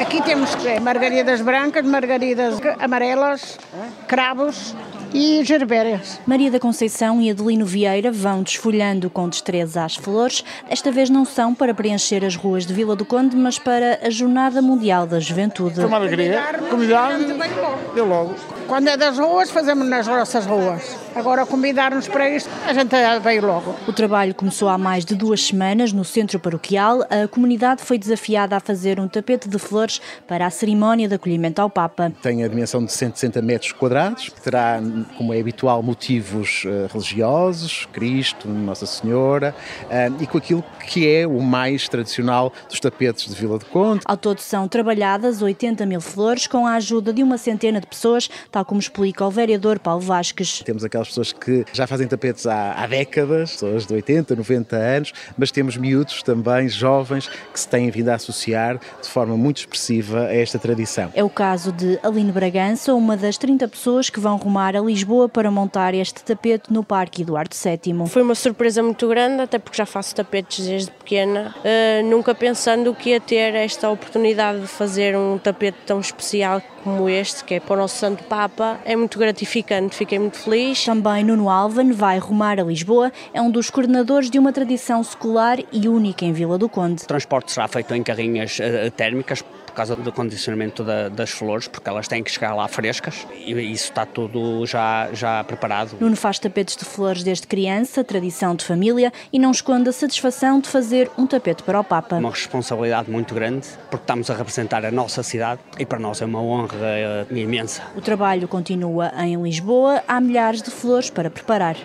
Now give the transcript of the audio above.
Aqui temos margaridas brancas, margaridas amarelas, cravos e gerbérias. Maria da Conceição e Adelino Vieira vão desfolhando com destreza as flores. Desta vez não são para preencher as ruas de Vila do Conde, mas para a Jornada Mundial da Juventude. Foi uma alegria. Convidar deu logo. Quando é das ruas, fazemos nas nossas ruas. Agora, convidar-nos para isto, a gente veio logo. O trabalho começou há mais de duas semanas no centro paroquial. A comunidade foi desafiada a fazer um tapete de flores para a cerimónia de acolhimento ao Papa. Tem a dimensão de 160 metros quadrados, terá, como é habitual, motivos uh, religiosos, Cristo, Nossa Senhora, uh, e com aquilo que é o mais tradicional dos tapetes de Vila do Conde. Ao todo são trabalhadas 80 mil flores com a ajuda de uma centena de pessoas, tal como explica o vereador Paulo Vasques. Temos aquelas pessoas que já fazem tapetes há, há décadas, pessoas de 80, 90 anos, mas temos miúdos também, jovens, que se têm vindo a associar de forma muito expressiva a esta tradição. É o caso de Aline Bragança, uma das 30 pessoas que vão rumar a Lisboa para montar este tapete no Parque Eduardo VII. Foi uma surpresa muito grande, até porque já faço tapetes desde pequena, uh, nunca pensando que ia ter esta oportunidade de fazer um tapete tão especial como este, que é para o nosso Santo Papa, é muito gratificante, fiquei muito feliz. Também Nuno Alvan vai rumar a Lisboa, é um dos coordenadores de uma tradição secular e única em Vila do Conde. O transporte será feito em carrinhas uh, térmicas por causa do condicionamento da, das flores, porque elas têm que chegar lá frescas e isso está tudo já, já preparado. Nuno faz tapetes de flores desde criança, tradição de família, e não esconde a satisfação de fazer um tapete para o Papa. Uma responsabilidade muito grande, porque estamos a representar a nossa cidade e para nós é uma honra imensa. O trabalho continua em Lisboa, há milhares de flores para preparar.